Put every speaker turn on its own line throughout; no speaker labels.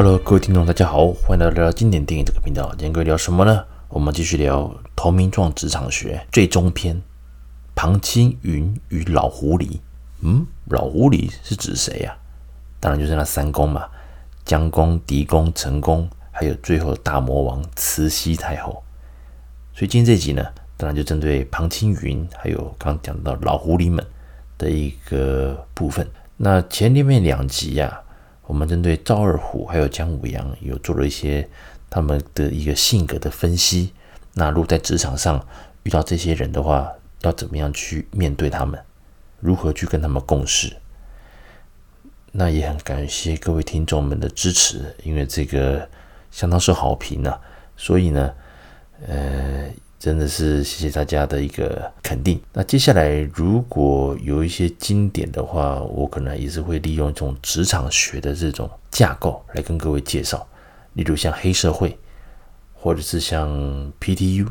Hello，各位听众，大家好，欢迎来到经典电影这个频道。今天各位聊什么呢？我们继续聊《投名状职场学》最终篇：庞青云与老狐狸。嗯，老狐狸是指谁呀、当然就是那三公嘛，姜公、狄公、陈公，还有最后的大魔王慈禧太后。所以今天这集呢，当然就针对庞青云，还有刚讲到老狐狸们的一个部分。那前面两集呀、我们针对赵二虎还有姜武阳有做了一些他们的一个性格的分析。那如果在职场上遇到这些人的话，要怎么样去面对他们？如何去跟他们共事？那也很感谢各位听众们的支持，因为这个相当受好评呢、所以呢，呃。真的是谢谢大家的一个肯定。那接下来如果有一些经典的话，我可能也是会利用这种职场学的这种架构来跟各位介绍。例如像黑社会，或者是像 PTU，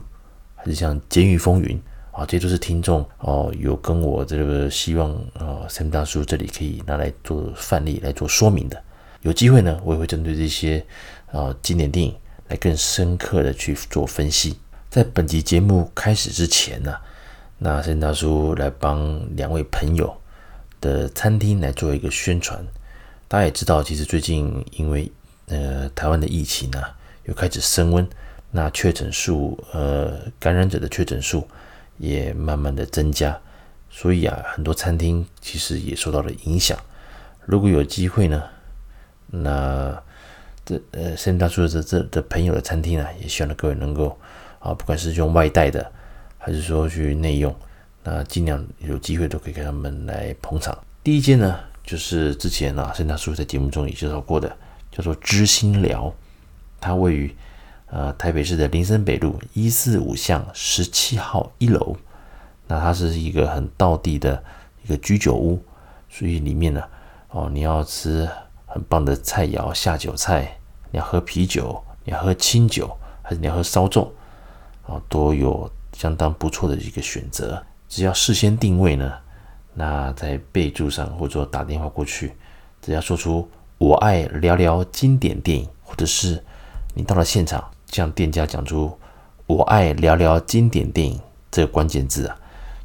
还是像监狱风云啊，这都是听众哦有跟我这个希望啊 Sam 大叔这里可以拿来做范例来做说明的。有机会呢，我也会针对这些啊经典电影来更深刻的去做分析。在本集节目开始之前呢、那森大叔来帮两位朋友的餐厅来做一个宣传。大家也知道，其实最近因为呃台湾的疫情啊又开始升温，那确诊数呃感染者的确诊数也慢慢的增加，所以啊很多餐厅其实也受到了影响。如果有机会呢，那这呃森大叔的这这的朋友的餐厅啊，也希望各位能够。啊，不管是用外带的，还是说去内用，那尽量有机会都可以给他们来捧场。第一间呢，就是之前啊，盛大叔在节目中也介绍过的，叫做知心寮，它位于呃台北市的林森北路一四五巷十七号一楼。那它是一个很道地的一个居酒屋，所以里面呢，哦，你要吃很棒的菜肴下酒菜，你要喝啤酒，你要喝清酒，还是你要喝烧粽？啊，都有相当不错的一个选择。只要事先定位呢，那在备注上或者打电话过去，只要说出“我爱聊聊经典电影”，或者是你到了现场，向店家讲出“我爱聊聊经典电影”这个关键字啊，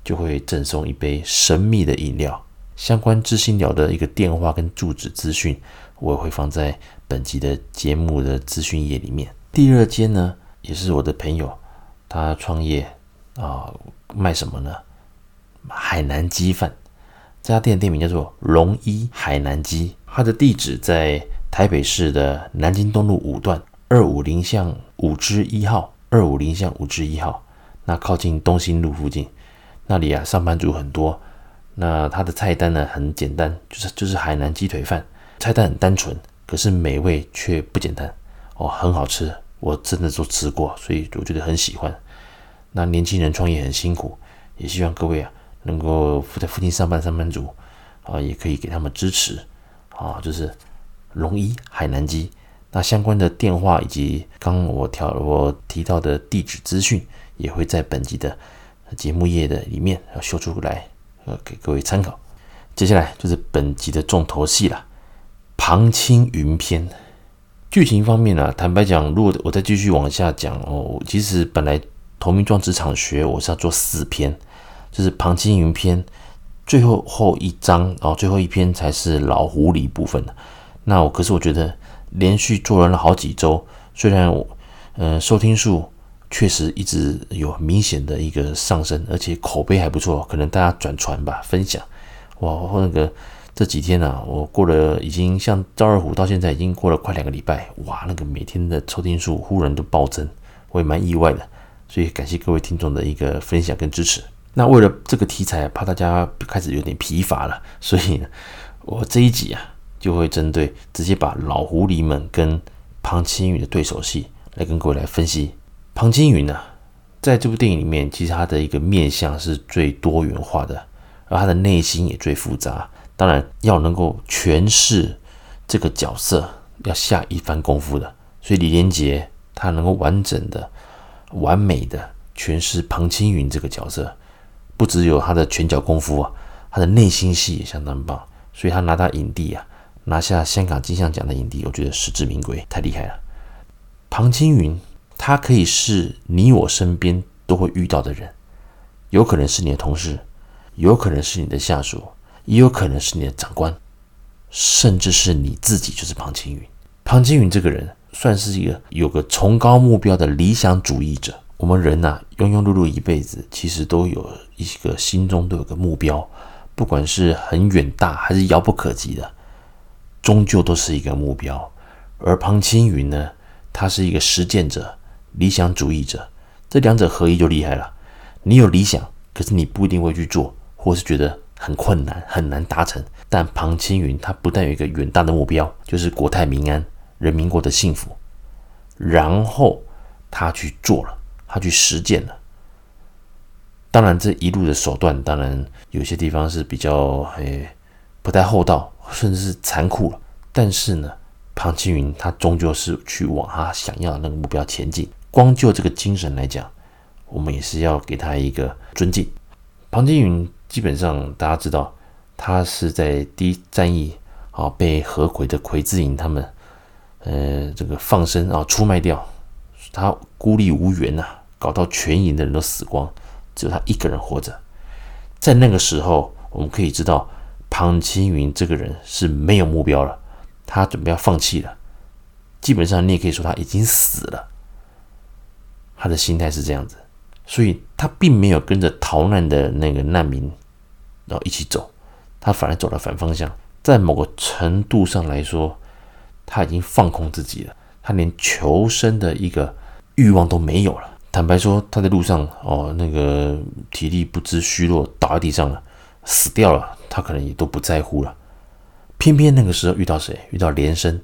就会赠送一杯神秘的饮料。相关知心鸟的一个电话跟住址资讯，我也会放在本集的节目的资讯页里面。第二间呢，也是我的朋友。他创业啊，卖什么呢？海南鸡饭。这家店店名叫做龙一海南鸡，它的地址在台北市的南京东路五段二五零巷五之一号，二五零巷五之一号。那靠近东兴路附近，那里啊，上班族很多。那它的菜单呢，很简单，就是就是海南鸡腿饭，菜单很单纯，可是美味却不简单哦，很好吃。我真的都吃过，所以我觉得很喜欢。那年轻人创业很辛苦，也希望各位啊能够在附近上班上班族啊，也可以给他们支持啊。就是龙一海南鸡，那相关的电话以及刚我调我提到的地址资讯，也会在本集的节目页的里面要秀出来，呃，给各位参考。接下来就是本集的重头戏了，庞青云篇。剧情方面呢、啊，坦白讲，如果我再继续往下讲哦，其实本来《投名状职场学》我是要做四篇，就是庞青云篇，最后后一章哦，最后一篇才是老狐狸部分的。那我可是我觉得连续做完了好几周，虽然我呃收听数确实一直有明显的一个上升，而且口碑还不错，可能大家转传吧，分享哇，或那个。这几天呢、啊，我过了已经像赵二虎到现在已经过了快两个礼拜，哇，那个每天的收听数忽然都暴增，我也蛮意外的，所以感谢各位听众的一个分享跟支持。那为了这个题材，怕大家开始有点疲乏了，所以呢，我这一集啊就会针对直接把老狐狸们跟庞青云的对手戏来跟各位来分析。庞青云呢，在这部电影里面，其实他的一个面相是最多元化的，而他的内心也最复杂。当然要能够诠释这个角色，要下一番功夫的。所以李连杰他能够完整的、完美的诠释庞青云这个角色，不只有他的拳脚功夫啊，他的内心戏也相当棒。所以他拿到影帝啊，拿下香港金像奖的影帝，我觉得实至名归，太厉害了。庞青云，他可以是你我身边都会遇到的人，有可能是你的同事，有可能是你的下属，也有可能是你的长官，甚至是你自己，就是庞青云。庞青云这个人算是一个有个崇高目标的理想主义者。我们人呐、庸庸碌碌一辈子，其实都有一个心中都有个目标，不管是很远大还是遥不可及的，终究都是一个目标。而庞青云呢，他是一个实践者、理想主义者，这两者合一就厉害了。你有理想，可是你不一定会去做，或是觉得很困难、很难达成。但庞青云他不但有一个远大的目标，就是国泰民安、人民过得幸福，然后他去做了。他去实践了，当然这一路的手段，当然有些地方是比较诶不太厚道，甚至是残酷了。但是呢，庞青云他终究是去往他想要的那个目标前进。光就这个精神来讲，我们也是要给他一个尊敬。庞青云基本上大家知道，他是在第一战役啊被何魁的魁字营他们呃这个放生啊出卖掉，他孤立无援呐、搞到全营的人都死光，只有他一个人活着。在那个时候，我们可以知道庞青云这个人是没有目标了，他准备要放弃了。基本上，你也可以说他已经死了。他的心态是这样子，所以他并没有跟着逃难的那个难民然后一起走，他反而走了反方向。在某个程度上来说，他已经放空自己了，他连求生的一个欲望都没有了。坦白说，他在路上哦，那个体力不支虚弱，倒在地上了，死掉了，他可能也都不在乎了。偏偏那个时候遇到谁？遇到连生，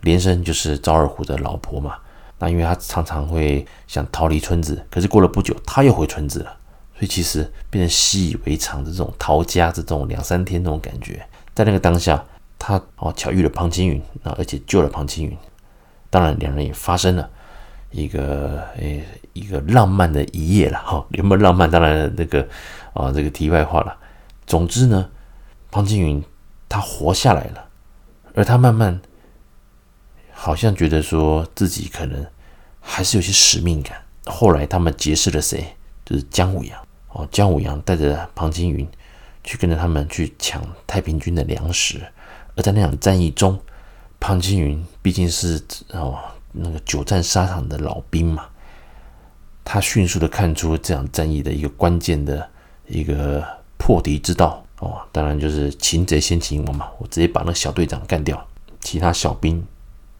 连生就是赵二虎的老婆嘛。那因为他常常会想逃离村子，可是过了不久，他又回村子了，所以其实变成习以为常的这种逃家这种两三天那种感觉。在那个当下，他哦巧遇了庞青云，那而且救了庞青云，当然两人也发生了。一个诶，一个浪漫的一夜了哈，有没有浪漫？当然那个啊，这个题外话了。总之呢，庞青云他活下来了，而他慢慢好像觉得说自己可能还是有些使命感。后来他们结识了谁？就是姜武阳哦，姜武阳带着庞青云去跟着他们去抢太平军的粮食，而在那场战役中，庞青云毕竟是哦。那个久战沙场的老兵嘛，他迅速的看出这场战役的一个关键的一个破敌之道哦，当然就是擒贼先擒王嘛，我直接把那个小队长干掉，其他小兵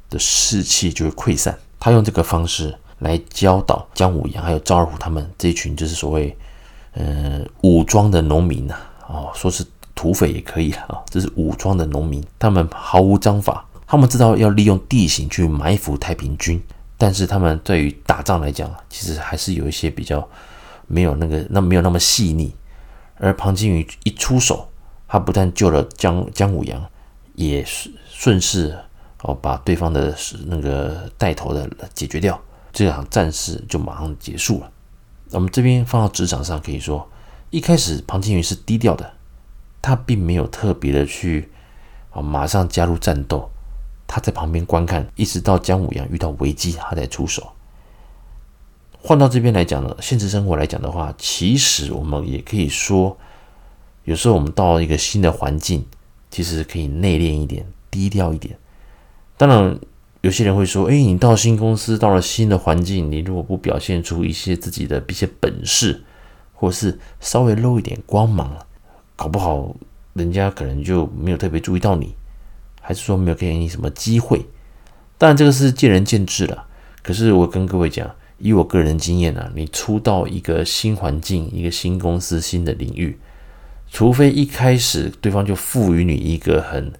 的士气就会溃散。他用这个方式来教导姜武阳还有赵二虎他们这一群就是所谓嗯武装的农民呐，哦，说是土匪也可以啊，这是武装的农民，他们毫无章法。他们知道要利用地形去埋伏太平军，但是他们对于打仗来讲，其实还是有一些比较没有那个那没有那么细腻。而庞青云一出手，他不但救了姜姜武阳，也顺势哦把对方的那个带头的解决掉，这场战事就马上结束了。我们这边放到职场上，可以说一开始庞青云是低调的，他并没有特别的去啊马上加入战斗。他在旁边观看，一直到姜武阳遇到危机，他才出手。换到这边来讲呢，现实生活来讲的话，其实我们也可以说，有时候我们到一个新的环境，其实可以内敛一点，低调一点。当然，有些人会说：“哎，你到新公司，到了新的环境，你如果不表现出一些自己的一些本事，或是稍微露一点光芒，搞不好人家可能就没有特别注意到你。”还是说没有给你什么机会？当然这个是见仁见智了。可是我跟各位讲，以我个人经验啊，你初到一个新环境、一个新公司、新的领域，除非一开始对方就赋予你一个很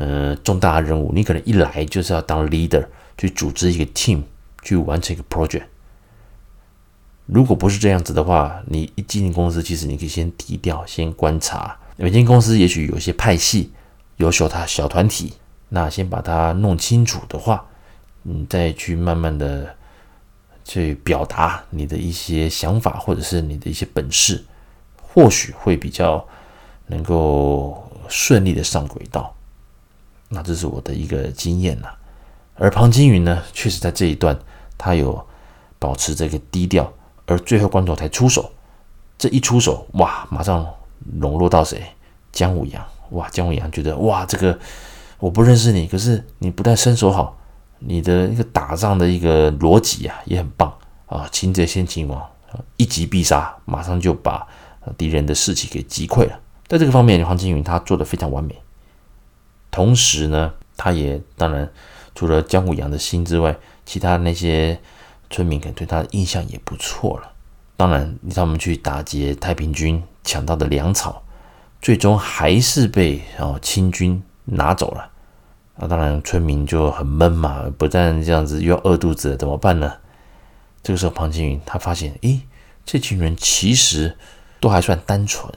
呃重大的任务，你可能一来就是要当 leader 去组织一个 team 去完成一个 project。如果不是这样子的话，你一进公司，其实你可以先低调，先观察。每间公司也许有些派系。优秀他小团体，那先把它弄清楚的话，你再去慢慢的去表达你的一些想法，或者是你的一些本事，或许会比较能够顺利的上轨道。那这是我的一个经验呐。而庞青云呢，确实在这一段他有保持这个低调，而最后关头才出手。这一出手，哇，马上笼络到谁？姜武阳。哇，姜武阳觉得哇，这个我不认识你，可是你不但身手好，你的一个打仗的一个逻辑啊也很棒啊！擒贼先擒王，一击必杀，马上就把敌人的士气给击溃了。在这个方面，黄金云他做得非常完美。同时呢，他也当然除了姜武阳的心之外，其他那些村民可能对他的印象也不错了。当然，他们去打劫太平军抢到的粮草，最终还是被哦清军拿走了。那当然，村民就很闷嘛，不但这样子，又要饿肚子了，怎么办呢？这个时候，庞青云他发现，诶，这群人其实都还算单纯，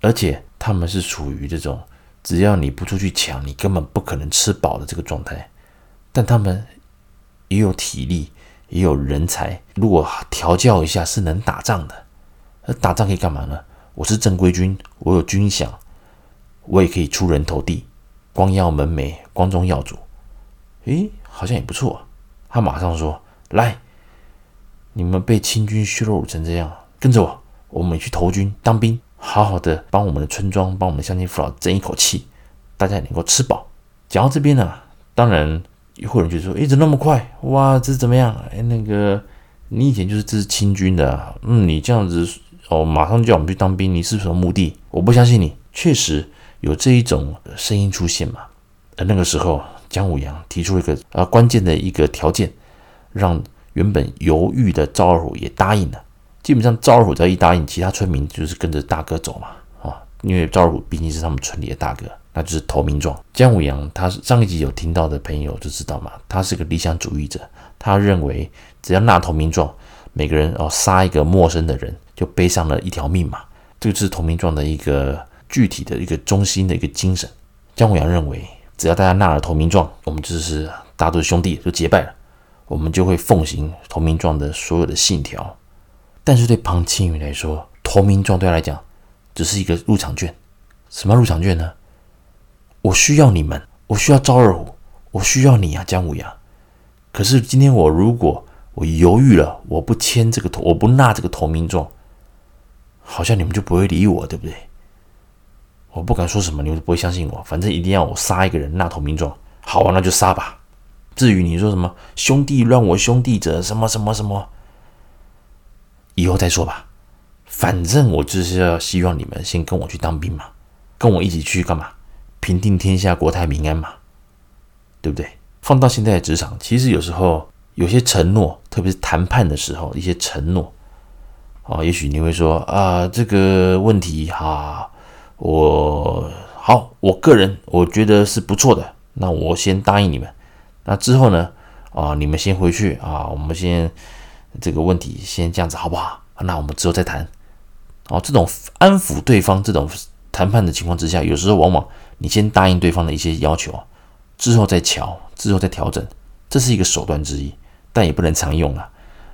而且他们是处于这种只要你不出去抢，你根本不可能吃饱的这个状态。但他们也有体力，也有人才，如果调教一下，是能打仗的。那打仗可以干嘛呢？我是正规军，我有军饷，我也可以出人头地。光耀门楣，光宗耀祖，诶，好像也不错。他马上说：“来，你们被清军羞辱成这样，跟着我，我们去投军当兵，好好的帮我们的村庄，帮我们的乡亲父老争一口气，大家也能够吃饱。”讲到这边呢，当然会有人就说：“诶，怎么那么快？哇，这是怎么样？诶，那个你以前就是这是清军的，嗯，你这样子哦，马上就叫我们去当兵，你是什么目的？我不相信你，确实。”有这一种声音出现嘛？而那个时候，姜武阳提出了一个啊关键的一个条件，让原本犹豫的赵二虎也答应了。基本上，赵二虎只要一答应，其他村民就是跟着大哥走嘛。啊，因为赵二虎毕竟是他们村里的大哥，那就是投名状。姜武阳他上一集有听到的朋友就知道嘛，他是个理想主义者，他认为只要纳投名状，每个人哦杀一个陌生的人，就背上了一条命嘛。这个就是投名状的一个。具体的一个中心的一个精神，姜武阳认为，只要大家纳了投名状，我们就是大家都是兄弟，就结拜了，我们就会奉行投名状的所有的信条。但是对庞青云来说，投名状对他来讲只是一个入场券。什么入场券呢？我需要你们，我需要赵二虎，我需要你啊，姜武阳。可是今天我如果我犹豫了，我不签这个投，我不纳这个投名状，好像你们就不会理我，对不对？我不敢说什么，你们不会相信我。反正一定要我杀一个人，纳投名状。好啊，那就杀吧。至于你说什么兄弟乱我兄弟者，什么什么什么，以后再说吧。反正我就是要希望你们先跟我去当兵嘛，跟我一起去干嘛？平定天下，国泰民安嘛，对不对？放到现在的职场，其实有时候有些承诺，特别是谈判的时候，一些承诺啊，也许你会说啊，这个问题哈。我好，我个人我觉得是不错的。那我先答应你们。那之后呢？啊，你们先回去啊，我们先这个问题先这样子好不好？那我们之后再谈。哦，这种安抚对方、这种谈判的情况之下，有时候往往你先答应对方的一些要求，之后再瞧，之后再调整，这是一个手段之一，但也不能常用啊。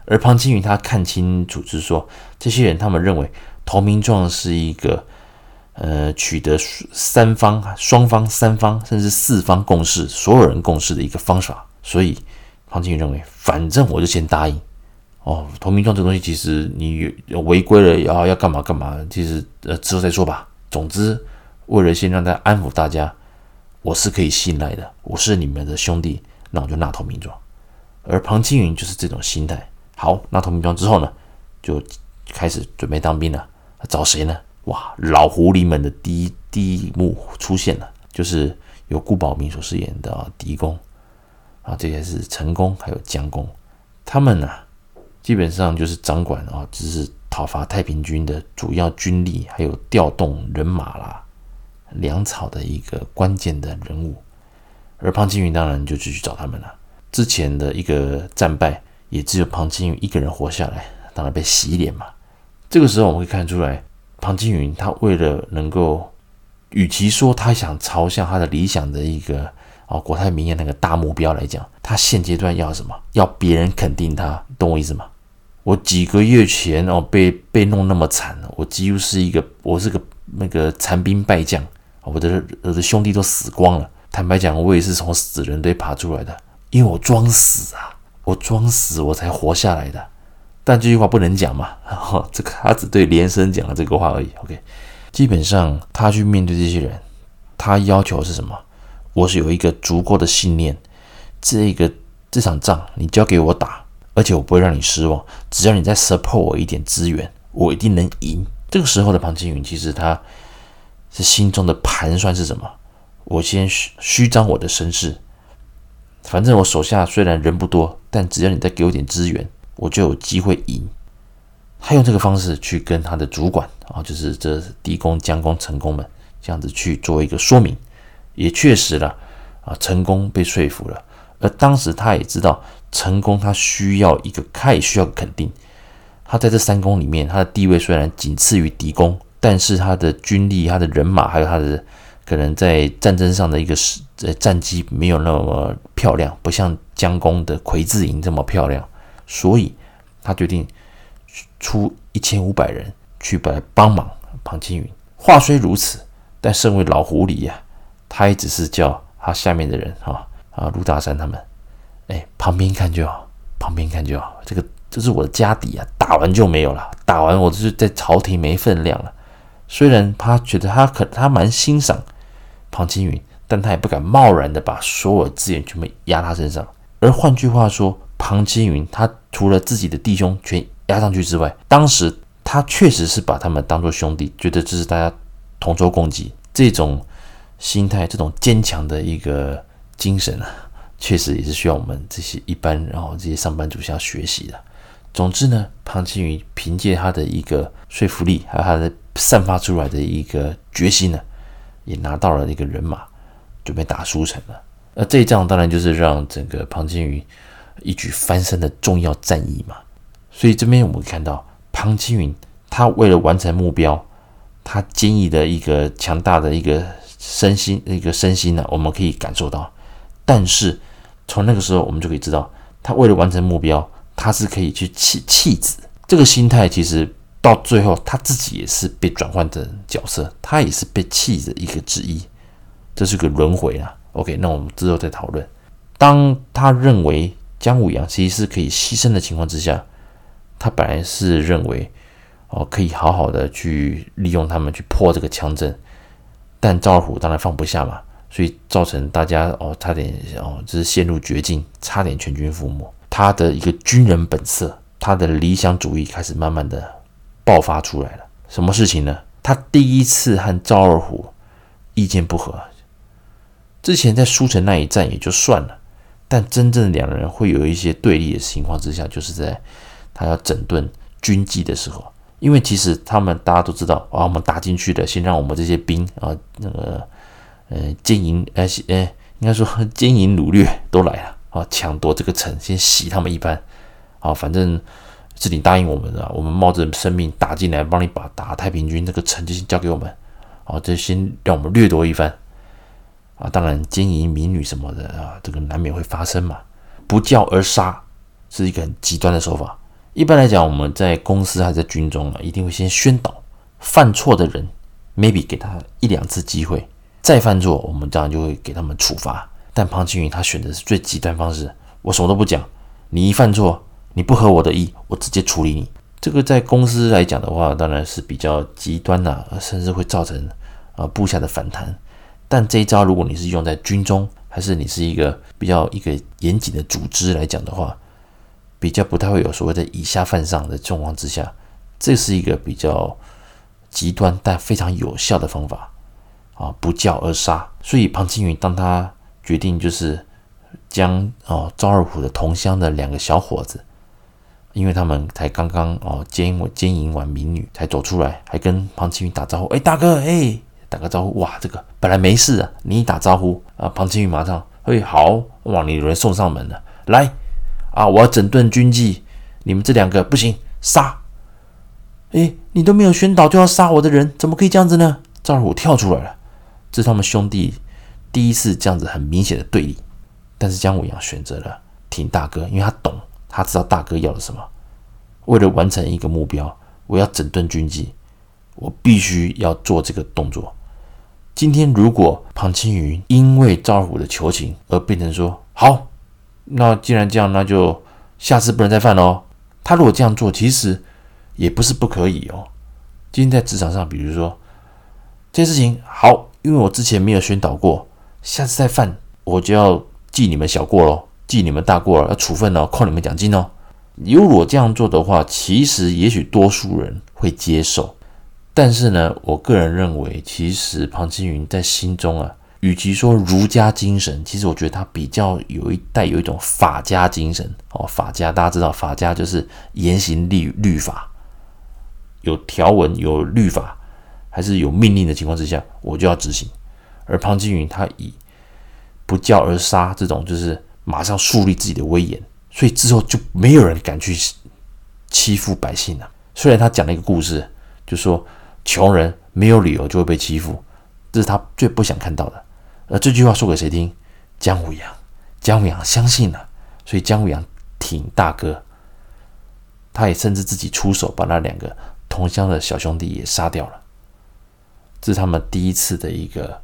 而庞青云他看清楚，就是说这些人他们认为投名状是一个。呃，取得三方、双方、三方，甚至四方共识，所有人共识的一个方法。所以，庞青云认为，反正我就先答应。哦，投名状这东西，其实你违规了，要要干嘛干嘛，其实呃之后再说吧。总之，为了先让大家安抚大家，我是可以信赖的，我是你们的兄弟，那我就纳投名状。而庞青云就是这种心态。好，纳投名状之后呢，就开始准备当兵了。找谁呢？哇，老狐狸们的第一第一幕出现了，就是由顾宝明所饰演的狄公啊，这些是陈功还有江公，他们呢、基本上就是掌管啊，只是讨伐太平军的主要军力，还有调动人马啦、粮草的一个关键的人物。而庞青云当然就继续找他们了。之前的一个战败，也只有庞青云一个人活下来，当然被洗脸嘛。这个时候我们会看出来。庞青云，他为了能够，与其说他想朝向他的理想的一个哦国泰民安那个大目标来讲，他现阶段要什么？要别人肯定他，懂我意思吗？我几个月前哦被被弄那么惨，我几乎是一个我是个那个残兵败将，我的我的兄弟都死光了，坦白讲，我也是从死人堆爬出来的，因为我装死啊，我装死我才活下来的。但这句话不能讲嘛，然 后这个他只对连生讲了这个话而已。OK，基本上他去面对这些人，他要求是什么？我是有一个足够的信念，这个这场仗你交给我打，而且我不会让你失望。只要你再 support 我一点资源，我一定能赢。这个时候的庞青云，其实他是心中的盘算是什么？我先虚虚张我的声势，反正我手下虽然人不多，但只要你再给我点资源。我就有机会赢。他用这个方式去跟他的主管啊，就是这地公、将公、陈公们这样子去做一个说明，也确实了啊，成功被说服了。而当时他也知道，成功他需要一个，他也需要肯定。他在这三公里面，他的地位虽然仅次于狄公，但是他的军力、他的人马，还有他的可能在战争上的一个呃战绩没有那么漂亮，不像江公的魁字营这么漂亮。所以，他决定出一千五百人去把他帮忙庞青云。话虽如此，但身为老狐狸呀、他也只是叫他下面的人哈啊陆大山他们，哎，旁边看就好，旁边看就好。这个这是我的家底啊，打完就没有了，打完我就是在朝廷没分量了。虽然他觉得他可他蛮欣赏庞青云，但他也不敢贸然的把所有资源全部压他身上。而换句话说，庞青云，他除了自己的弟兄全压上去之外，当时他确实是把他们当做兄弟，觉得这是大家同舟共济。这种心态，这种坚强的一个精神啊，确实也是需要我们这些一般，然后这些上班族需要学习的。总之呢，庞青云凭借他的一个说服力，还有他的散发出来的一个决心呢，也拿到了一个人马，准备打舒城了。而这一仗当然就是让整个庞青云。一举翻身的重要战役嘛，所以这边我们看到庞青云，他为了完成目标，他坚毅的一个强大的一个身心一个身心呢，我们可以感受到。但是从那个时候，我们就可以知道，他为了完成目标，他是可以去弃弃子。这个心态其实到最后，他自己也是被转换的角色，他也是被弃的一个之一，这是个轮回啊。OK，那我们之后再讨论。当他认为。姜武阳其实是可以牺牲的情况之下，他本来是认为哦可以好好的去利用他们去破这个枪阵，但赵二虎当然放不下嘛，所以造成大家哦差点哦就是陷入绝境，差点全军覆没。他的一个军人本色，他的理想主义开始慢慢的爆发出来了。什么事情呢？他第一次和赵二虎意见不合，之前在舒城那一战也就算了。但真正两人会有一些对立的情况之下，就是在他要整顿军纪的时候，因为其实他们大家都知道啊，我们打进去的，先让我们这些兵啊，那个呃奸淫呃呃，应该说 奸淫掳掠都来了啊，抢夺这个城，先洗他们一番啊，反正是你答应我们的，我们冒着生命打进来，帮你把打太平军这个城就先交给我们，啊，就先让我们掠夺一番。啊，当然，奸淫民女什么的啊，这个难免会发生嘛。不教而杀是一个很极端的手法。一般来讲，我们在公司还在军中啊，一定会先宣导犯错的人，maybe 给他一两次机会，再犯错，我们当然就会给他们处罚。但庞青云他选的是最极端方式，我什么都不讲，你一犯错，你不合我的意，我直接处理你。这个在公司来讲的话，当然是比较极端呐，甚至会造成啊部下的反弹。但这一招，如果你是用在军中，还是你是一个比较一个严谨的组织来讲的话，比较不太会有所谓的以下犯上的状况之下，这是一个比较极端但非常有效的方法啊！不教而杀。所以庞青云当他决定就是将哦赵二虎的同乡的两个小伙子，因为他们才刚刚哦奸奸淫完民女才走出来，还跟庞青云打招呼：“哎，大哥，哎。”打个招呼，哇，这个本来没事啊，你一打招呼啊，庞青云马上，嘿，好，哇，你有人送上门了，来，啊，我要整顿军纪，你们这两个不行，杀！哎，你都没有宣导就要杀我的人，怎么可以这样子呢？赵二虎跳出来了，这是他们兄弟第一次这样子很明显的对立，但是姜武阳选择了挺大哥，因为他懂，他知道大哥要的什么，为了完成一个目标，我要整顿军纪，我必须要做这个动作。今天如果庞青云因为赵二虎的求情而变成说好，那既然这样，那就下次不能再犯喽。他如果这样做，其实也不是不可以哦。今天在职场上，比如说这件事情好，因为我之前没有宣导过，下次再犯我就要记你们小过喽，记你们大过了，要处分哦，扣你们奖金哦。如果这样做的话，其实也许多数人会接受，但是呢，我个人认为，其实庞青云在心中啊，与其说儒家精神，其实我觉得他比较有一带有一种法家精神哦。法家大家知道，法家就是严刑律律法。有条文、有律法，还是有命令的情况之下，我就要执行。而庞青云他以不教而杀这种，就是马上树立自己的威严，所以之后就没有人敢去欺负百姓了。虽然他讲了一个故事，就说穷人没有理由就会被欺负，这是他最不想看到的。而这句话说给谁听？姜武阳，姜武阳相信了，所以姜武阳挺大哥，他也甚至自己出手把那两个。同乡的小兄弟也杀掉了，这是他们第一次的一个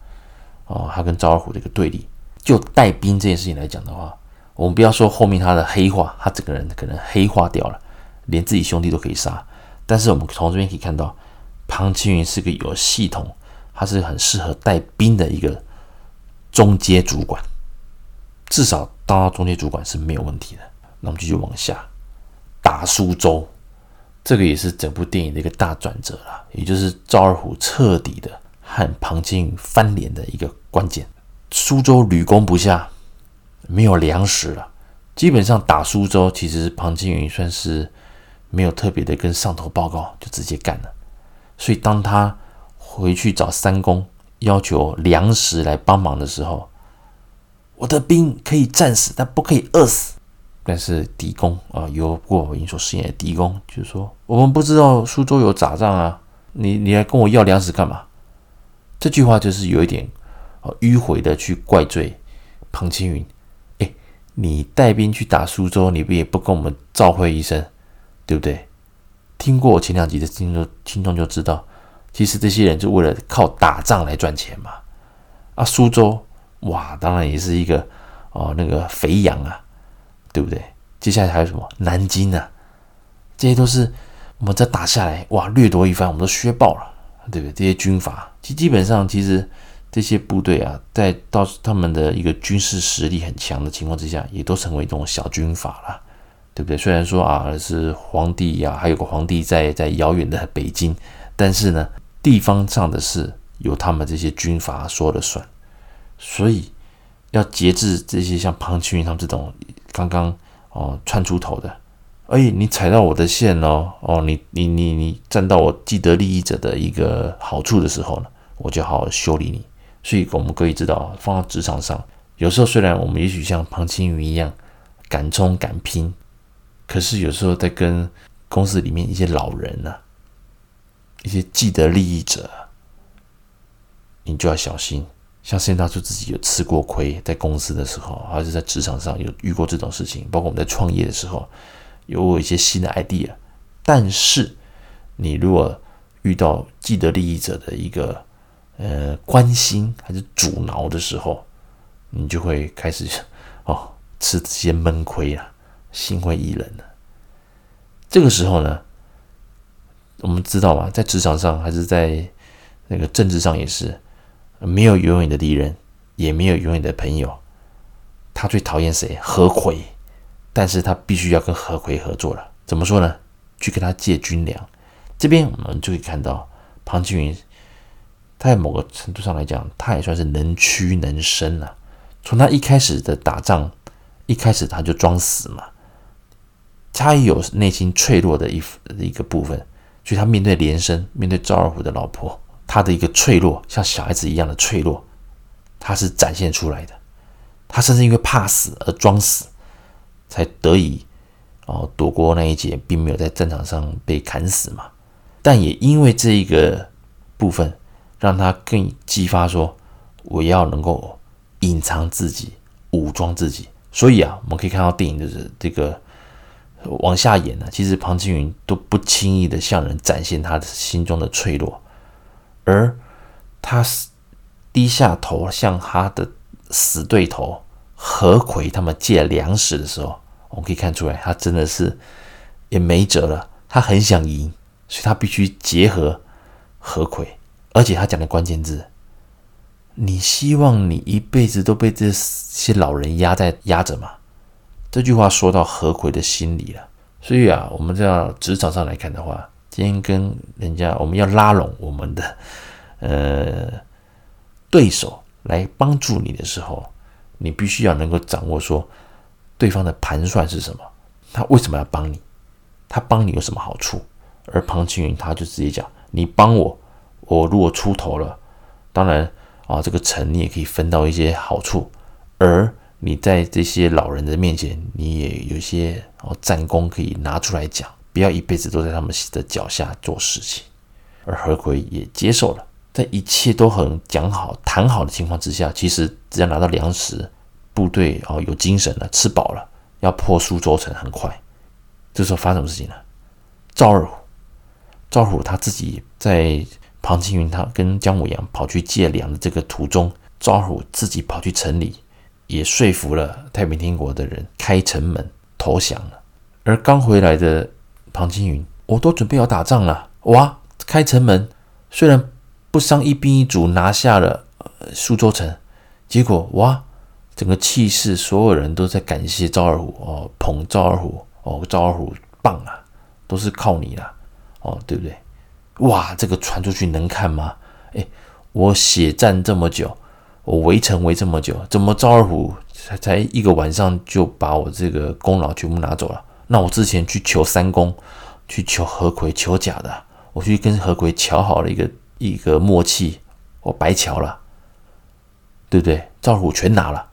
哦，他跟赵二虎的一个对立。就带兵这件事情来讲的话，我们不要说后面他的黑化，他整个人可能黑化掉了，连自己兄弟都可以杀。但是我们从这边可以看到，庞青云是个有系统，他是很适合带兵的一个中阶主管，至少当到中阶主管是没有问题的。那我们继续往下打苏州。这个也是整部电影的一个大转折了，也就是赵二虎彻底的和庞青云翻脸的一个关键。苏州屡攻不下，没有粮食了，基本上打苏州，其实庞青云算是没有特别的跟上头报告，就直接干了。所以当他回去找三公要求粮食来帮忙的时候，我的兵可以战死，但不可以饿死。但是狄公啊，由过我所饰演的狄公，就是说，我们不知道苏州有打仗啊，你你来跟我要粮食干嘛？这句话就是有一点迂回的去怪罪庞青云。哎，你带兵去打苏州，你不也不跟我们照会一声，对不对？听过我前两集的听众听众就知道，其实这些人就为了靠打仗来赚钱嘛。啊，苏州哇，当然也是一个哦那个肥羊啊。对不对？接下来还有什么？南京啊，这些都是我们再打下来，哇，掠夺一番，我们都削爆了，对不对？这些军阀，其基本上，其实这些部队啊，在到他们的一个军事实力很强的情况之下，也都成为这种小军阀了，对不对？虽然说啊，是皇帝呀、还有个皇帝在在遥远的北京，但是呢，地方上的事由他们这些军阀说了算，所以要节制这些像庞青云他们这种。刚刚哦窜出头的，哎，你踩到我的线哦！哦，你你你你占到我既得利益者的一个好处的时候呢，我就好好修理你。所以我们可以知道，放到职场上，有时候虽然我们也许像庞青云一样敢冲敢拼，可是有时候在跟公司里面一些老人呢、一些既得利益者，你就要小心。像现在就自己有吃过亏，在公司的时候，还是在职场上有遇过这种事情，包括我们在创业的时候，有一些新的 idea。但是，你如果遇到既得利益者的一个呃关心还是阻挠的时候，你就会开始 哦吃这些闷亏啊，心灰意冷了。这个时候呢，我们知道嘛，在职场上还是在那个政治上也是。没有永远的敌人，也没有永远的朋友。他最讨厌谁？何魁。但是他必须要跟何魁合作了。怎么说呢？去跟他借军粮。这边我们就可以看到，庞青云，他在某个程度上来讲，他也算是能屈能伸了。从他一开始的打仗，一开始他就装死嘛。他也有内心脆弱的一一个部分，所以他面对连生，面对赵二虎的老婆。他的一个脆弱，像小孩子一样的脆弱，他是展现出来的。他甚至因为怕死而装死，才得以哦躲过那一劫，并没有在战场上被砍死嘛。但也因为这一个部分，让他更激发说，我要能够隐藏自己，武装自己。所以啊，我们可以看到电影就是这个往下演呢，其实庞青云都不轻易的向人展现他的心中的脆弱。而他低下头向他的死对头何魁他们借粮食的时候，我们可以看出来，他真的是也没辙了。他很想赢，所以他必须结合何魁，而且他讲的关键字：你希望你一辈子都被这些老人压在压着吗？这句话说到何奎的心里了。所以啊，我们在职场上来看的话，今天跟人家我们要拉拢我们的呃对手来帮助你的时候，你必须要能够掌握说对方的盘算是什么，他为什么要帮你，他帮你有什么好处。而庞青云他就直接讲：你帮我，我如果出头了，当然啊，这个城你也可以分到一些好处，而。你在这些老人的面前，你也有一些哦战功可以拿出来讲，不要一辈子都在他们的脚下做事情。而何奎也接受了，在一切都很讲好、谈好的情况之下，其实只要拿到粮食，部队哦有精神了，吃饱了，要破苏州城很快。这时候发生什么事情呢？赵二虎，赵二虎他自己在庞青云他跟姜武阳跑去借粮的这个途中，赵二虎自己跑去城里。也说服了太平天国的人开城门投降了，而刚回来的庞青云，我都准备要打仗了，哇！开城门虽然不伤一兵一卒，拿下了苏州城，结果哇，整个气势，所有人都在感谢赵二虎哦，捧赵二虎哦，赵二虎棒啊，都是靠你了哦，对不对？哇，这个传出去能看吗？哎，我血战这么久。我围城围这么久，怎么赵二虎才才一个晚上就把我这个功劳全部拿走了？那我之前去求三公，去求何魁，求假的，我去跟何魁瞧好了一个一个默契，我白瞧了，对不对？赵二虎全拿了。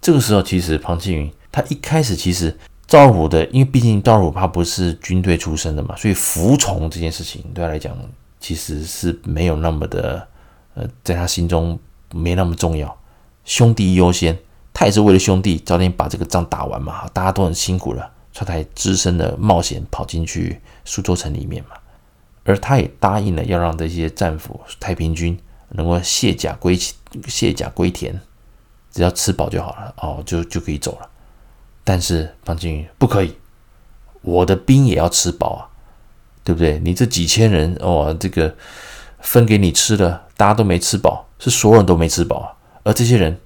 这个时候，其实庞青云他一开始其实赵二虎的，因为毕竟赵二虎他不是军队出身的嘛，所以服从这件事情对他来讲其实是没有那么的，呃，在他心中。没那么重要，兄弟优先。他也是为了兄弟，早点把这个仗打完嘛。大家都很辛苦了，所以他才只身的冒险跑进去苏州城里面嘛。而他也答应了要让这些战俘、太平军能够卸甲归卸甲归田，只要吃饱就好了哦，就就可以走了。但是庞青云不可以，我的兵也要吃饱啊，对不对？你这几千人哦，这个分给你吃的，大家都没吃饱。是所有人都没吃饱啊，而这些人，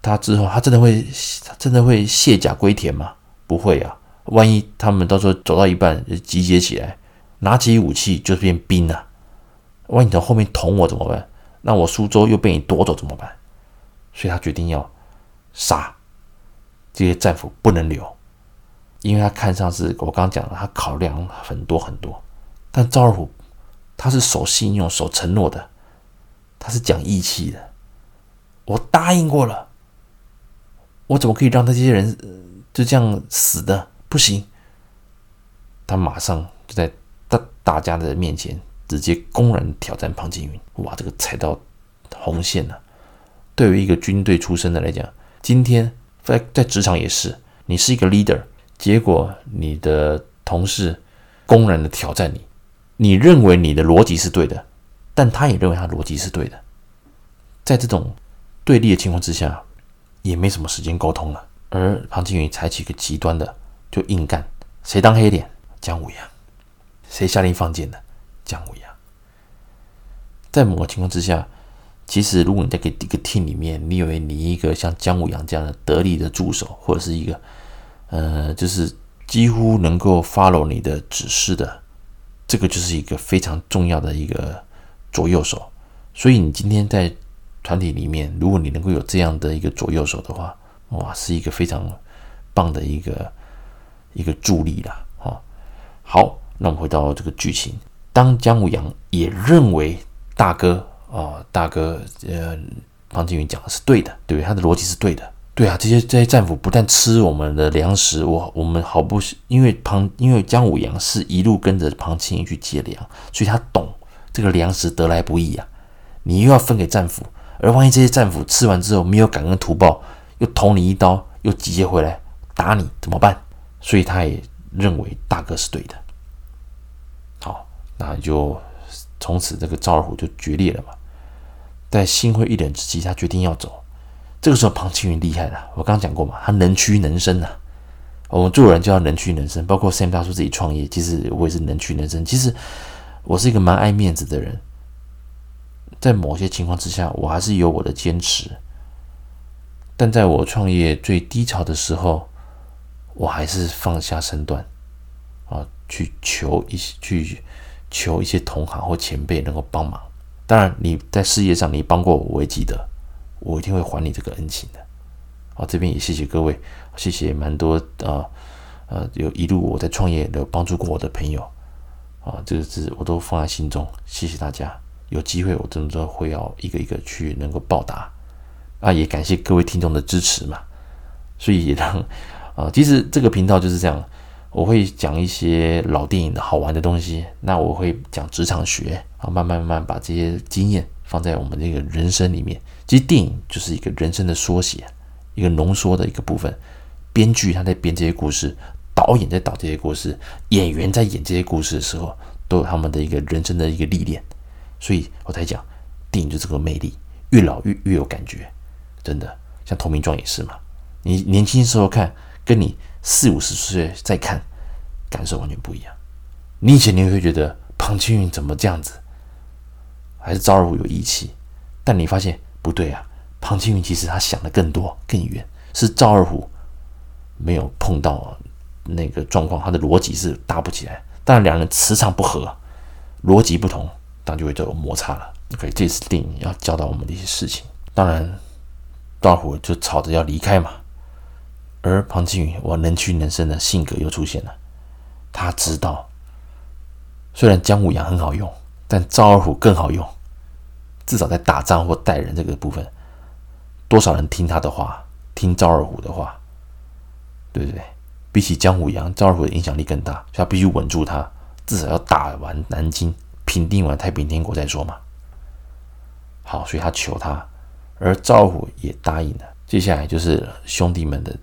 他之后他真的会，他真的会卸甲归田吗？不会啊！万一他们到时候走到一半集结起来，拿起武器就变兵了，万一你从后面捅我怎么办？那我苏州又被你夺走怎么办？所以他决定要杀这些战俘，不能留，因为他看上是我刚讲的，他考量很多很多。但赵二虎他是守信用、守承诺的。他是讲义气的，我答应过了，我怎么可以让他这些人就这样死的？不行！他马上就在大大家的面前直接公然挑战庞青云。哇，这个踩到红线了。对于一个军队出身的来讲，今天在在职场也是，你是一个 leader，结果你的同事公然的挑战你，你认为你的逻辑是对的。但他也认为他逻辑是对的，在这种对立的情况之下，也没什么时间沟通了。而庞青云采取一个极端的，就硬干。谁当黑脸？姜武阳。谁下令放箭的？姜武阳。在某个情况之下，其实如果你在给一个 team 里面，你以为你一个像姜武阳这样的得力的助手，或者是一个呃，就是几乎能够 follow 你的指示的，这个就是一个非常重要的一个。左右手，所以你今天在团体里面，如果你能够有这样的一个左右手的话，哇，是一个非常棒的一个一个助力啦。哈，好，那我们回到这个剧情，当姜武阳也认为大哥啊，大哥，呃，庞青云讲的是对的，对，他的逻辑是对的，对啊，这些这些战俘不但吃我们的粮食，我我们好不，因为庞，因为姜武阳是一路跟着庞青云去借粮，所以他懂。这个粮食得来不易啊，你又要分给战俘，而万一这些战俘吃完之后没有感恩图报，又捅你一刀，又集结回来打你怎么办？所以他也认为大哥是对的。好，那就从此这个赵二虎就决裂了嘛。在心灰意冷之际，他决定要走。这个时候，庞青云厉害了。我刚刚讲过嘛，他能屈能伸呐。我们做人就要能屈能伸，包括 Sam 大叔自己创业，其实我也是能屈能伸。其实我是一个蛮爱面子的人，在某些情况之下，我还是有我的坚持。但在我创业最低潮的时候，我还是放下身段啊，去求一些去求一些同行或前辈能够帮忙。当然，你在事业上你帮过我，我也记得，我一定会还你这个恩情的。啊，这边也谢谢各位，谢谢蛮多啊，呃，有一路我在创业有帮助过我的朋友啊，这个字我都放在心中，谢谢大家。有机会我真的会要一个一个去能够报答啊，也感谢各位听众的支持嘛。所以也让啊，其实这个频道就是这样，我会讲一些老电影的好玩的东西，那我会讲职场学啊，慢慢慢慢把这些经验放在我们这个人生里面。其实电影就是一个人生的缩写。一个浓缩的一个部分，编剧他在编这些故事，导演在导这些故事，演员在演这些故事的时候，都有他们的一个人生的一个历练，所以我才讲电影就这个魅力，越老越越有感觉，真的，像《投名状》也是嘛，你年轻时候看，跟你四五十岁再看，感受完全不一样。你以前你会觉得庞青云怎么这样子，还是赵二虎有义气，但你发现不对啊。庞青云其实他想的更多更远，是赵二虎没有碰到那个状况，他的逻辑是搭不起来。但两人磁场不合，逻辑不同，当然就会有摩擦了。OK，这是电影要教导我们的一些事情。当然，赵二虎就吵着要离开嘛，而庞青云我能屈能伸的性格又出现了。他知道，虽然姜武阳很好用，但赵二虎更好用，至少在打仗或带人这个部分。多少人听他的话，听赵二虎的话，对不对？比起姜武阳，赵二虎的影响力更大，所以他必须稳住他，至少要打完南京，平定完太平天国再说嘛。好，所以他求他，而赵二虎也答应了。接下来就是兄弟们的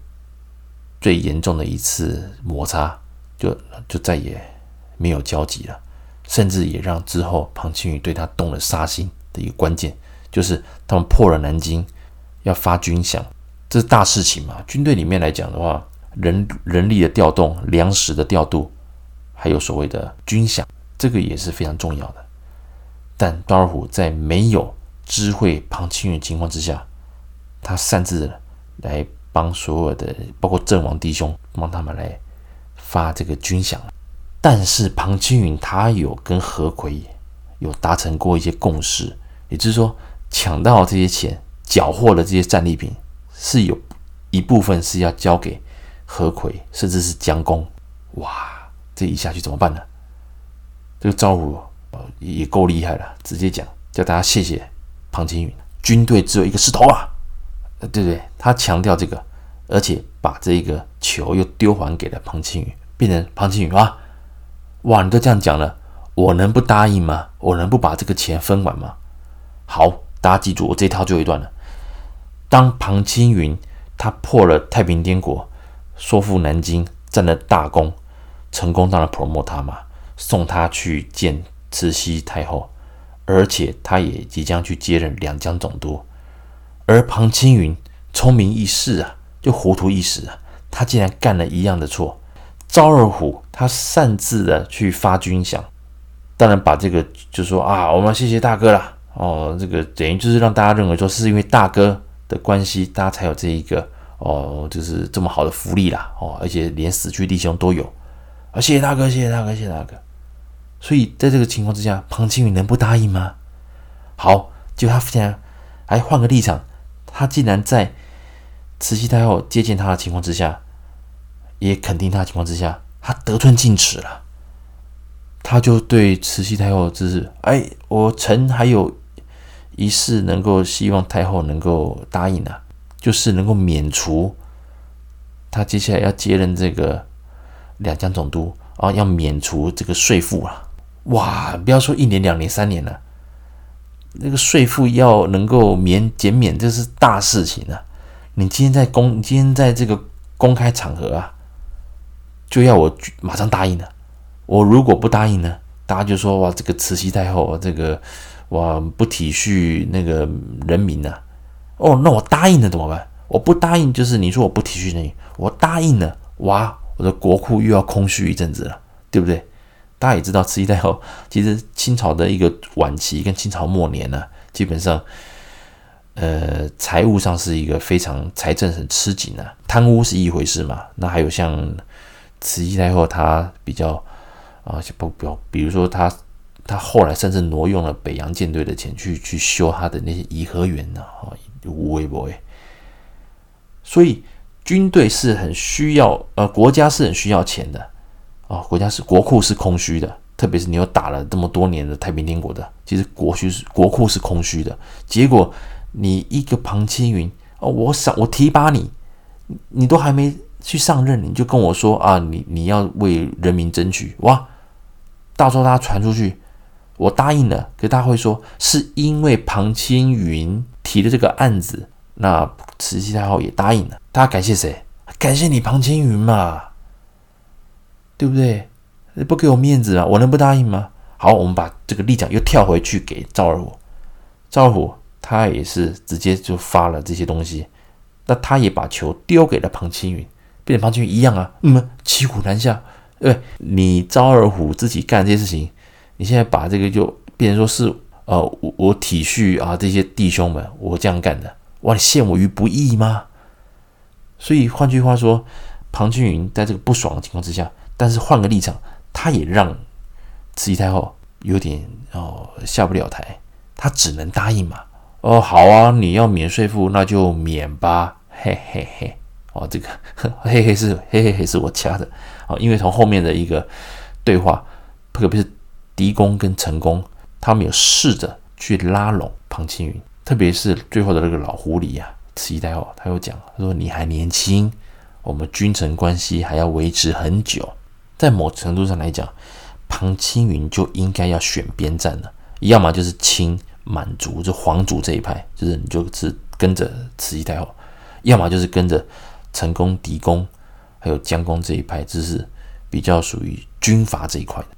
最严重的一次摩擦，就就再也没有交集了，甚至也让之后庞青云对他动了杀心的一个关键，就是他们破了南京。要发军饷，这是大事情嘛？军队里面来讲的话，人人力的调动、粮食的调度，还有所谓的军饷，这个也是非常重要的。但段二虎在没有知会庞青云情况之下，他擅自来帮所有的，包括阵亡弟兄，帮他们来发这个军饷。但是庞青云他有跟何魁有达成过一些共识，也就是说，抢到这些钱。缴获的这些战利品是有一部分是要交给何魁，甚至是江公。哇，这一下去怎么办呢？这个赵虎也够厉害了，直接讲叫大家谢谢庞青云，军队只有一个石头啊，对不对？他强调这个，而且把这个球又丢还给了庞青云，变成庞青云啊，哇，你都这样讲了，我能不答应吗？我能不把这个钱分完吗？好，大家记住我这一套最后一段了。当庞青云他破了太平天国，收复南京，占了大功，成功当然 promote 他嘛，送他去见慈禧太后，而且他也即将去接任两江总督。而庞青云聪明一世啊，就糊涂一时啊，他竟然干了一样的错。赵二虎他擅自的去发军饷，当然把这个就说啊，我们谢谢大哥了哦，这个等于就是让大家认为说是因为大哥。的关系，大家才有这一个哦，就是这么好的福利啦哦，而且连死去弟兄都有啊！谢谢大哥，谢谢大哥，谢谢大哥。所以在这个情况之下，庞青云能不答应吗？好，就他竟然还换个立场，他竟然在慈禧太后接见他的情况之下，也肯定他的情况之下，他得寸进尺了。他就对慈禧太后就是，哎，我臣还有。一事能够希望太后能够答应啊，就是能够免除他接下来要接任这个两江总督啊，要免除这个税赋啊！哇，不要说一年、两年、三年了，那个税赋要能够免减免，这是大事情啊！你今天在公，今天在这个公开场合啊，就要我马上答应了。我如果不答应呢，大家就说哇，这个慈禧太后这个。哇不体恤那个人民呐、啊。哦，那我答应了怎么办？我不答应，就是你说我不体恤你，我答应了，哇，我的国库又要空虚一阵子了，对不对？大家也知道，慈禧太后其实清朝的一个晚期跟清朝末年呢、基本上，呃，财务上是一个非常财政很吃紧的、啊，贪污是一回事嘛。那还有像慈禧太后，她比较啊，不不，比如说她她后来甚至挪用了北洋舰队的钱去去修她的那些颐和园呢，啊，无微不为。所以军队是很需要，呃，国家是很需要钱的。啊、国家是国库是空虚的，特别是你又打了这么多年的太平天国的，其实国虚是国库是空虚的。结果你一个庞青云哦，我想我提拔你，你都还没去上任，你就跟我说啊，你你要为人民争取哇！到时候他传出去，我答应了，可是大家会说是因为庞青云提的这个案子，那慈禧太后也答应了，大家感谢谁？感谢你庞青云嘛。对不对？你不给我面子啊，我能不答应吗？好，我们把这个立场又跳回去给赵二虎。赵二虎他也是直接就发了这些东西，那他也把球丢给了庞青云，变成庞青云一样啊，嗯，骑虎难下。对，你赵二虎自己干这些事情，你现在把这个就变成说是呃，我我体恤啊这些弟兄们，我这样干的，哇，你陷我于不义吗？所以换句话说，庞青云在这个不爽的情况之下。但是换个立场，他也让慈禧太后有点哦下不了台，他只能答应嘛。哦，好啊，你要免税赋，那就免吧。嘿嘿嘿，哦，这个嘿嘿是嘿嘿嘿是我掐的哦，因为从后面的一个对话，特别是狄公跟陈公，他们有试着去拉拢庞青云，特别是最后的那个老狐狸呀、啊，慈禧太后，他又讲，他说你还年轻，我们君臣关系还要维持很久。在某程度上来讲，庞青云就应该要选边站了，要么就是亲满族，就皇族这一派，就是你就是跟着慈禧太后；要么就是跟着陈宫、狄公还有姜公这一派，就是比较属于军阀这一块的。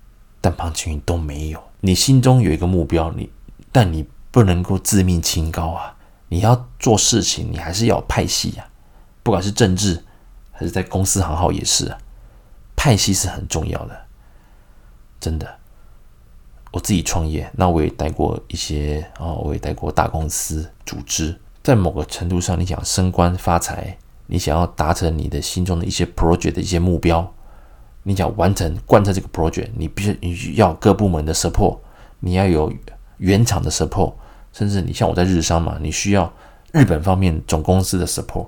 但庞青云都没有，你心中有一个目标，你但你不能够自命清高啊！你要做事情，你还是要派系啊，不管是政治还是在公司行号也是啊。派系是很重要的，真的。我自己创业，那我也带过一些啊，我也带过大公司组织。在某个程度上，你想升官发财，你想要达成你的心中的一些 project 的一些目标，你想完成贯彻这个 project，你必须你要各部门的 support，你要有原厂的 support，甚至你像我在日商嘛，你需要日本方面总公司的 support。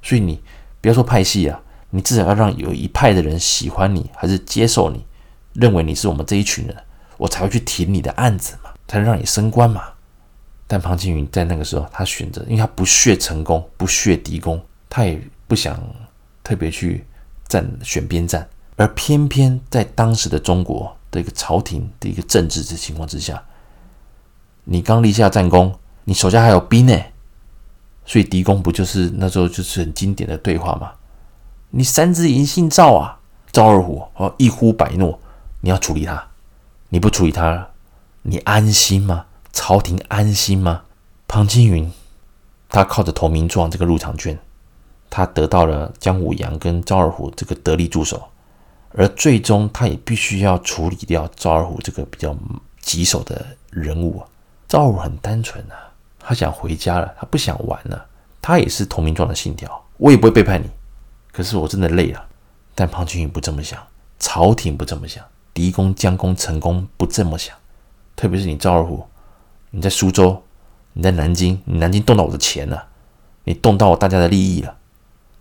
所以你不要说派系啊。你至少要让有一派的人喜欢你，还是接受你，认为你是我们这一群人，我才会去提你的案子嘛，才能让你升官嘛。但庞青云在那个时候，他选择，因为他不屑成功，不屑狄公，他也不想特别去站选边站，而偏偏在当时的中国的一个朝廷的一个政治的情况之下，你刚立下战功，你手下还有兵呢，所以狄公不就是那时候就是很经典的对话嘛。你三只银杏赵啊，赵二虎哦，一呼百诺，你要处理他，你不处理他，你安心吗？朝廷安心吗？庞青云，他靠着投名状这个入场券，他得到了姜武阳跟赵二虎这个得力助手，而最终他也必须要处理掉赵二虎这个比较棘手的人物。赵二虎很单纯啊，他想回家了，他不想玩了，他也是投名状的信条，我也不会背叛你。可是我真的累了，但庞青云不这么想，朝廷不这么想，狄公、姜公、陈宫不这么想，特别是你赵二虎，你在苏州，你在南京，你南京动到我的钱了，你动到我大家的利益了，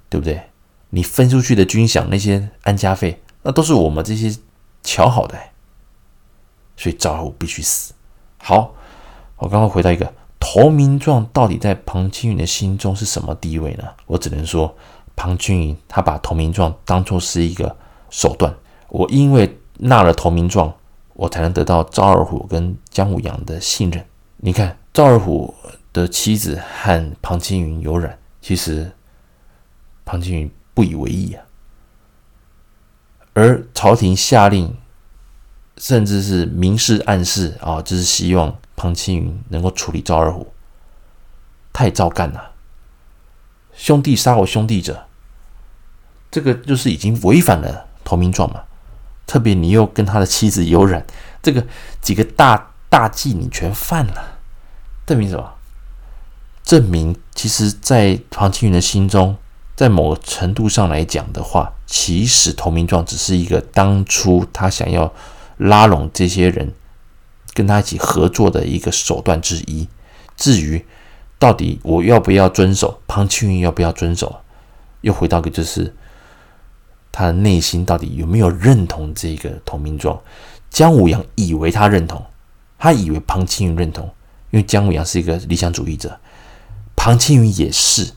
对不对？你分出去的军饷那些安家费，那都是我们这些瞧好的，所以赵二虎必须死。好，我刚刚回到一个投名状，到底在庞青云的心中是什么地位呢？我只能说。庞青云他把投名状当作是一个手段，我因为纳了投名状，我才能得到赵二虎跟姜武阳的信任。你看，赵二虎的妻子和庞青云有染，其实庞青云不以为意啊。而朝廷下令，甚至是明示暗示啊，就是希望庞青云能够处理赵二虎，太照干了。兄弟杀我兄弟者，这个就是已经违反了投名状嘛。特别你又跟他的妻子有染，这个几个大大忌你全犯了，证明什么？证明其实，在庞青云的心中，在某个程度上来讲的话，其实投名状只是一个当初他想要拉拢这些人跟他一起合作的一个手段之一。至于到底我要不要遵守，庞青云要不要遵守，又回到个就是他的内心到底有没有认同这个投名状？姜武阳以为他认同，他以为庞青云认同，因为姜武阳是一个理想主义者，庞青云也是。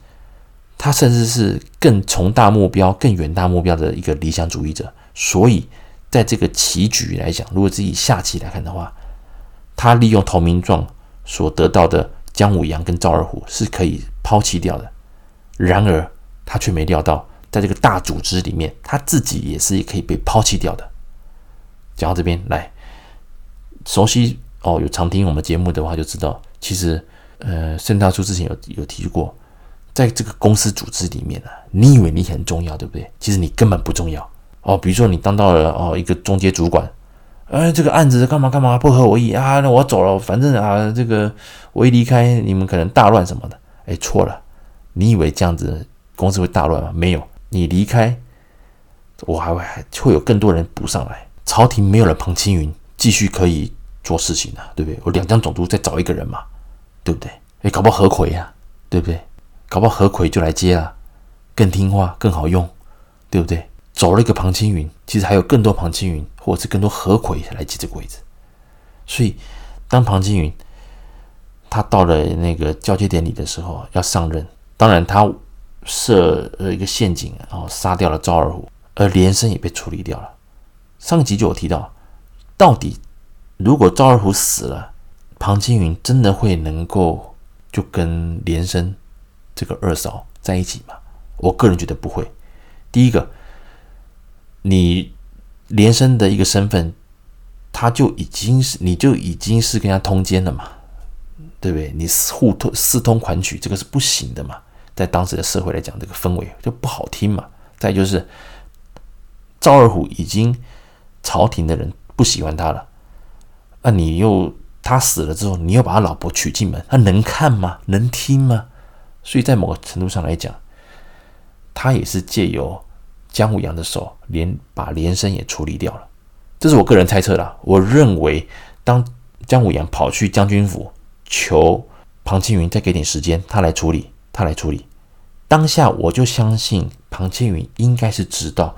他甚至是更宏大目标、更远大目标的一个理想主义者，所以在这个棋局来讲，如果自己下棋来看的话，他利用投名状所得到的姜武阳跟赵二虎是可以抛弃掉的。然而，他却没料到，在这个大组织里面，他自己也是可以被抛弃掉的。讲到这边来，熟悉哦，有常听我们节目的话就知道，其实呃，盛大叔之前有有提过。在这个公司组织里面呢，你以为你很重要，对不对？其实你根本不重要哦。比如说你当到了哦一个中介主管，哎，这个案子干嘛干嘛不合我意啊，那我走了，反正啊这个我一离开，你们可能大乱什么的。哎，错了，你以为这样子公司会大乱吗？没有，你离开，我还会还会有更多人补上来。朝廷没有了庞青云，继续可以做事情啊，对不对？我两江总督再找一个人嘛，对不对？哎，搞不好何魁呀，对不对？搞不好何魁就来接了，更听话，更好用，对不对？走了一个庞青云，其实还有更多庞青云，或者是更多何魁来接这个位置。所以，当庞青云他到了那个交接典礼的时候，要上任，当然他设了一个陷阱，然后杀掉了赵二虎，而连生也被处理掉了。上一集就有提到，到底如果赵二虎死了，庞青云真的会能够就跟连生？这个二嫂在一起吗？我个人觉得不会。第一个，你连生的一个身份，他就已经是你就已经是跟他通奸了嘛，对不对？你互通私通款曲，这个是不行的嘛。在当时的社会来讲，这个氛围就不好听嘛。再就是赵二虎已经朝廷的人不喜欢他了，那你又他死了之后，你又把他老婆娶进门，他能看吗？能听吗？所以在某个程度上来讲，他也是借由姜武阳的手，连把连生也处理掉了。这是我个人猜测啦。我认为，当姜武阳跑去将军府求庞青云再给点时间，他来处理，他来处理。当下我就相信庞青云应该是知道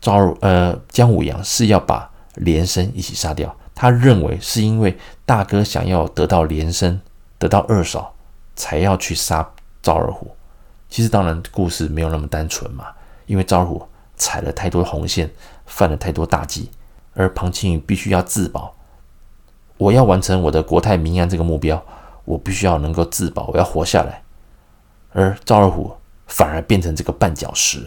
赵呃姜武阳是要把连生一起杀掉。他认为是因为大哥想要得到连生，得到二嫂，才要去杀。赵二虎，其实当然故事没有那么单纯嘛，因为赵二虎踩了太多红线，犯了太多大忌，而庞青云必须要自保。我要完成我的国泰民安这个目标，我必须要能够自保，我要活下来。而赵二虎反而变成这个绊脚石。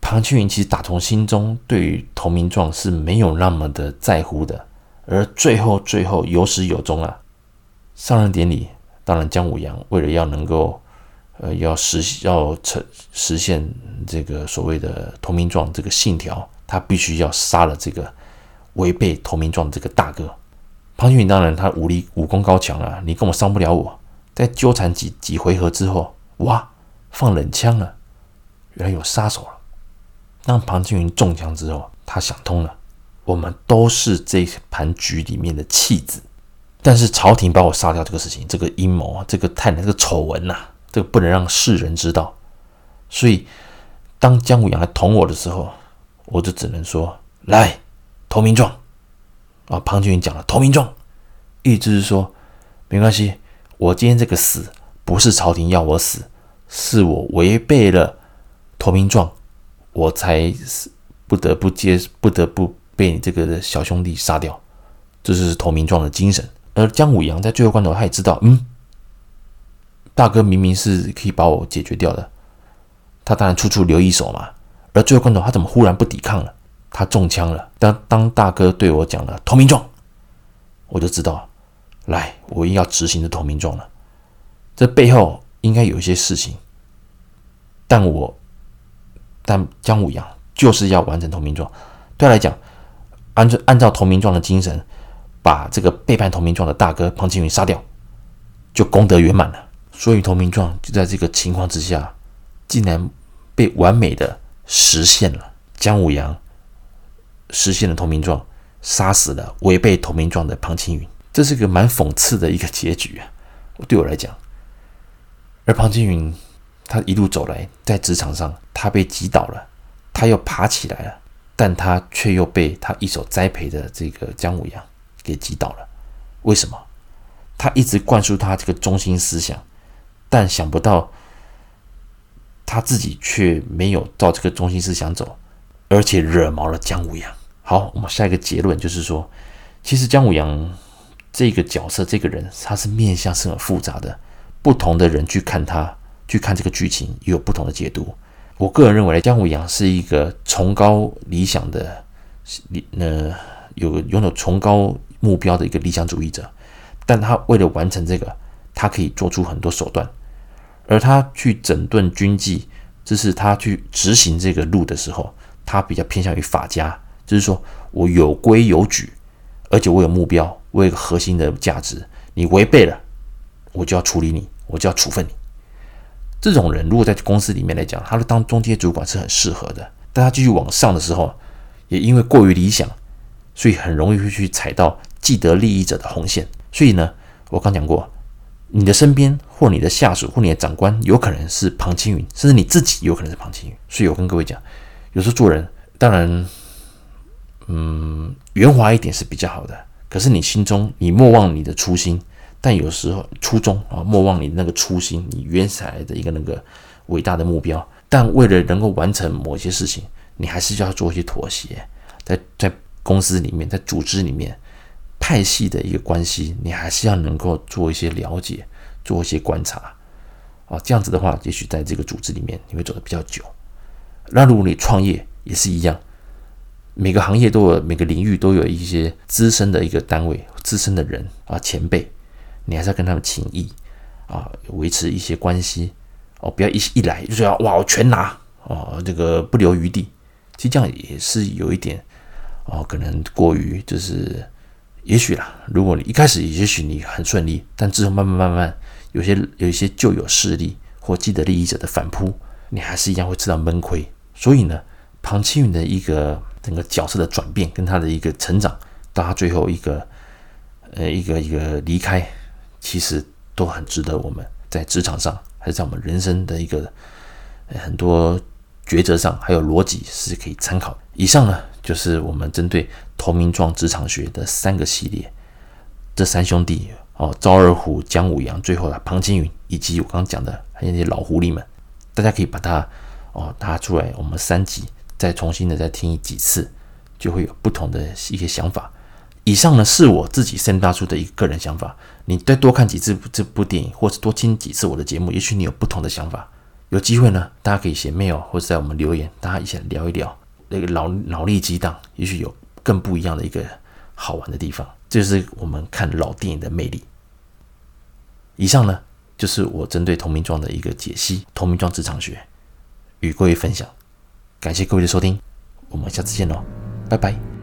庞青云其实打从心中对于投名状是没有那么的在乎的，而最后最后有始有终啊，上任典礼，当然姜武阳为了要能够。呃，要实要成实现这个所谓的投名状这个信条，他必须要杀了这个违背投名状这个大哥庞青云。当然，他武力武功高强啊，你根本伤不了我。在纠缠几几回合之后，哇，放冷枪了，原来有杀手了。当庞青云中枪之后，他想通了，我们都是这盘局里面的弃子，但是朝廷把我杀掉这个事情，这个阴谋，这个太难，这个丑闻呐。这个不能让世人知道，所以当姜武阳来捅我的时候，我就只能说：“来，投名状。”啊，庞青云讲了投名状，意思是说没关系，我今天这个死不是朝廷要我死，是我违背了投名状，我才不得不接，不得不被你这个小兄弟杀掉，这是投名状的精神。而姜武阳在最后关头，他也知道，嗯。大哥明明是可以把我解决掉的，他当然处处留一手嘛。而最后关头，他怎么忽然不抵抗了？他中枪了。当当大哥对我讲了投名状，我就知道来，我一定要执行这投名状了。这背后应该有一些事情，但我但姜武阳就是要完成投名状。对他来讲，按照按照投名状的精神，把这个背叛投名状的大哥庞青云杀掉，就功德圆满了。所以投名状就在这个情况之下，竟然被完美的实现了。姜武阳实现了投名状，杀死了违背投名状的庞青云。这是个蛮讽刺的一个结局啊！对我来讲，而庞青云他一路走来，在职场上他被击倒了，他又爬起来了。但他却又被他一手栽培的这个姜武阳给击倒了。为什么？他一直灌输他这个中心思想，但想不到他自己却没有照这个中心思想走，而且惹毛了姜武阳。好，我们下一个结论就是说，其实姜武阳这个角色，这个人他是面相是很复杂的，不同的人去看他，去看这个剧情，也有不同的解读。我个人认为，姜武阳是一个崇高理想的理呃有拥有崇高目标的一个理想主义者，但他为了完成这个，他可以做出很多手段，而他去整顿军纪，就是他去执行这个路的时候，他比较偏向于法家，就是说我有规有矩，而且我有目标，我有个核心的价值，你违背了，我就要处理你，我就要处分你。这种人如果在公司里面来讲，他的当中阶主管是很适合的。但他继续往上的时候，也因为过于理想，所以很容易会去踩到既得利益者的红线。所以呢，我刚讲过，你的身边或你的下属或你的长官有可能是庞青云，甚至你自己有可能是庞青云。所以我跟各位讲，有时候做人当然，嗯，圆滑一点是比较好的。可是你心中你莫忘你的初心。但有时候初衷啊，莫忘你那个初心，你原来的一个那个伟大的目标。但为了能够完成某些事情，你还是要做一些妥协。在在公司里面，在组织里面，派系的一个关系，你还是要能够做一些了解，做一些观察啊。这样子的话，也许在这个组织里面，你会走得比较久。那如果你创业也是一样，每个行业都有，每个领域都有一些资深的一个单位，资深的人啊，前辈。你还是要跟他们情谊啊，维持一些关系哦，不要一一来就是要哇，我全拿哦，这个不留余地。其实这样也是有一点哦，可能过于就是，也许啦，如果你一开始也许你很顺利，但之后慢慢慢慢，有些有一些旧有势力或既得利益者的反扑，你还是一样会吃到闷亏。所以呢，庞青云的一个整个角色的转变，跟他的一个成长，到他最后一个呃一个一个离开。其实都很值得我们在职场上，还是在我们人生的一个很多抉择上，还有逻辑是可以参考。以上呢，就是我们针对投名状职场学的三个系列，这三兄弟哦，赵二虎、姜武阳，最后的庞青云，以及我刚刚讲的还有那些老狐狸们，大家可以把它哦拿出来，我们三集再重新的再听几次，就会有不同的一些想法。以上呢是我自己森大出的一个个人想法，你再多看几次这部电影，或者多听几次我的节目，也许你有不同的想法。有机会呢，大家可以写 mail 或者在我们留言，大家一起来聊一聊那个脑脑力激荡，也许有更不一样的一个好玩的地方。这是我们看老电影的魅力。以上呢就是我针对投名状的一个解析，投名状职场学与各位分享。感谢各位的收听，我们下次见喽，拜拜。